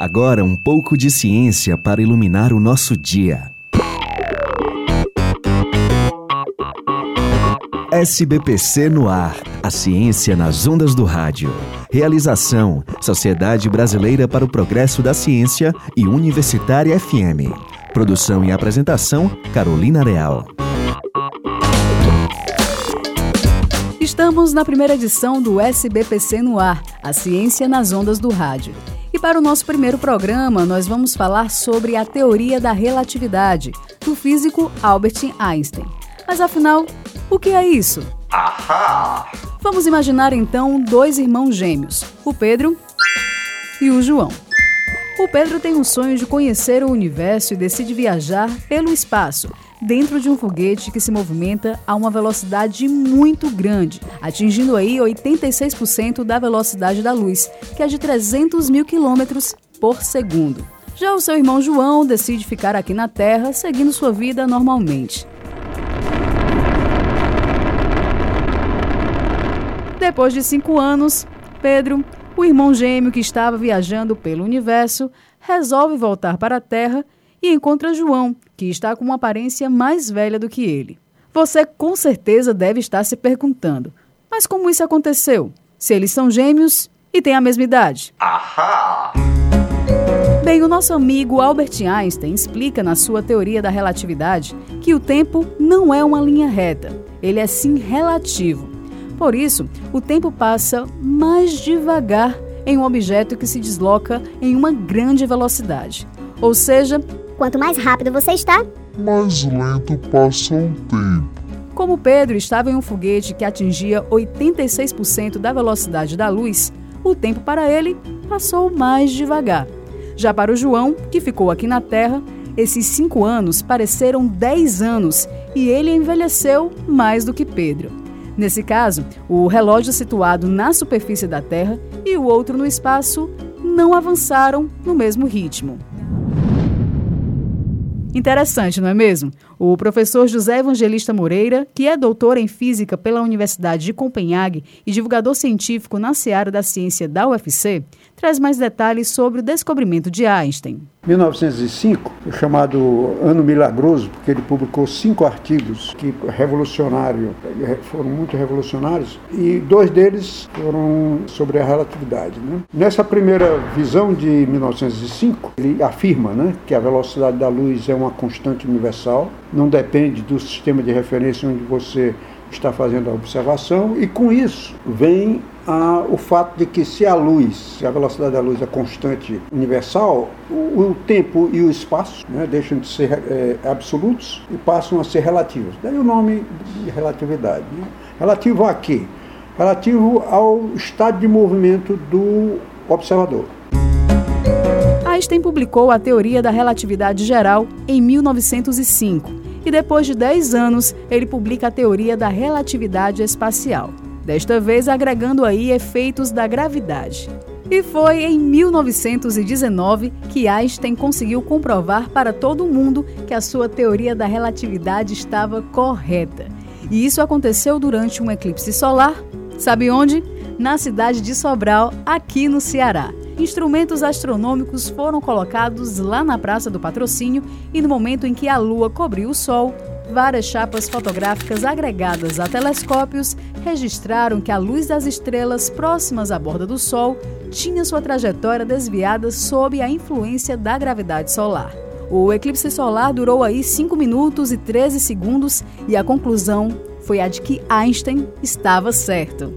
Agora um pouco de ciência para iluminar o nosso dia. SBPC no ar. A ciência nas ondas do rádio. Realização: Sociedade Brasileira para o Progresso da Ciência e Universitária FM. Produção e apresentação: Carolina Real. Estamos na primeira edição do SBPC no ar, a ciência nas ondas do rádio. E para o nosso primeiro programa, nós vamos falar sobre a teoria da relatividade, do físico Albert Einstein. Mas afinal, o que é isso? Ahá! Vamos imaginar então dois irmãos gêmeos, o Pedro e o João. O Pedro tem um sonho de conhecer o universo e decide viajar pelo espaço, dentro de um foguete que se movimenta a uma velocidade muito grande, atingindo aí 86% da velocidade da luz, que é de 300 mil quilômetros por segundo. Já o seu irmão João decide ficar aqui na Terra, seguindo sua vida normalmente. Depois de cinco anos, Pedro, o irmão gêmeo que estava viajando pelo universo, resolve voltar para a Terra e encontra João, que está com uma aparência mais velha do que ele. Você com certeza deve estar se perguntando: mas como isso aconteceu? Se eles são gêmeos e têm a mesma idade? Ahá! Bem, o nosso amigo Albert Einstein explica na sua teoria da relatividade que o tempo não é uma linha reta, ele é sim relativo. Por isso, o tempo passa mais devagar em um objeto que se desloca em uma grande velocidade. Ou seja, quanto mais rápido você está, mais lento passa o tempo. Como Pedro estava em um foguete que atingia 86% da velocidade da luz, o tempo para ele passou mais devagar. Já para o João, que ficou aqui na Terra, esses cinco anos pareceram 10 anos e ele envelheceu mais do que Pedro. Nesse caso, o relógio situado na superfície da Terra e o outro no espaço não avançaram no mesmo ritmo. Interessante, não é mesmo? O professor José Evangelista Moreira, que é doutor em física pela Universidade de Copenhague e divulgador científico na seara da ciência da UFC, traz mais detalhes sobre o descobrimento de Einstein. 1905 foi chamado Ano Milagroso porque ele publicou cinco artigos que revolucionário, foram muito revolucionários e dois deles foram sobre a relatividade. Né? Nessa primeira visão de 1905 ele afirma né, que a velocidade da luz é uma constante universal, não depende do sistema de referência onde você está fazendo a observação e com isso vem a, o fato de que se a luz, se a velocidade da luz é constante universal, o, o tempo e o espaço né, deixam de ser é, absolutos e passam a ser relativos. Daí o nome de relatividade. Né? Relativo a quê? Relativo ao estado de movimento do observador. Einstein publicou a teoria da relatividade geral em 1905 e depois de 10 anos ele publica a teoria da relatividade espacial desta vez agregando aí efeitos da gravidade. E foi em 1919 que Einstein conseguiu comprovar para todo mundo que a sua teoria da relatividade estava correta. E isso aconteceu durante um eclipse solar, sabe onde? Na cidade de Sobral, aqui no Ceará. Instrumentos astronômicos foram colocados lá na Praça do Patrocínio e no momento em que a Lua cobriu o Sol, Várias chapas fotográficas agregadas a telescópios registraram que a luz das estrelas próximas à borda do Sol tinha sua trajetória desviada sob a influência da gravidade solar. O eclipse solar durou aí 5 minutos e 13 segundos e a conclusão foi a de que Einstein estava certo.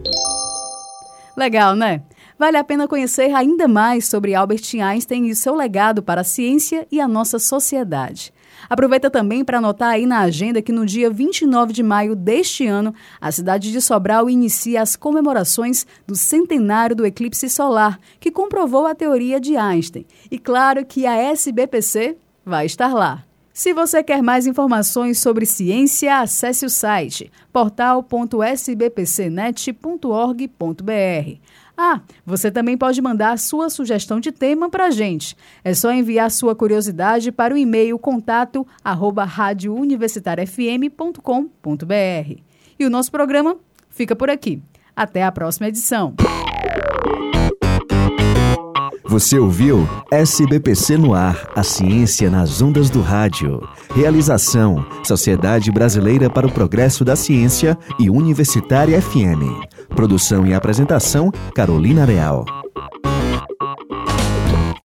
Legal, né? Vale a pena conhecer ainda mais sobre Albert Einstein e seu legado para a ciência e a nossa sociedade. Aproveita também para anotar aí na agenda que no dia 29 de maio deste ano, a cidade de Sobral inicia as comemorações do centenário do eclipse solar, que comprovou a teoria de Einstein. E claro que a SBPC vai estar lá. Se você quer mais informações sobre ciência, acesse o site portal.sbpcnet.org.br. Ah, você também pode mandar sua sugestão de tema para a gente. É só enviar sua curiosidade para o e-mail contato. E o nosso programa fica por aqui. Até a próxima edição. Você ouviu SBPC no ar, a ciência nas ondas do rádio. Realização: Sociedade Brasileira para o Progresso da Ciência e Universitária FM. Produção e apresentação: Carolina Real.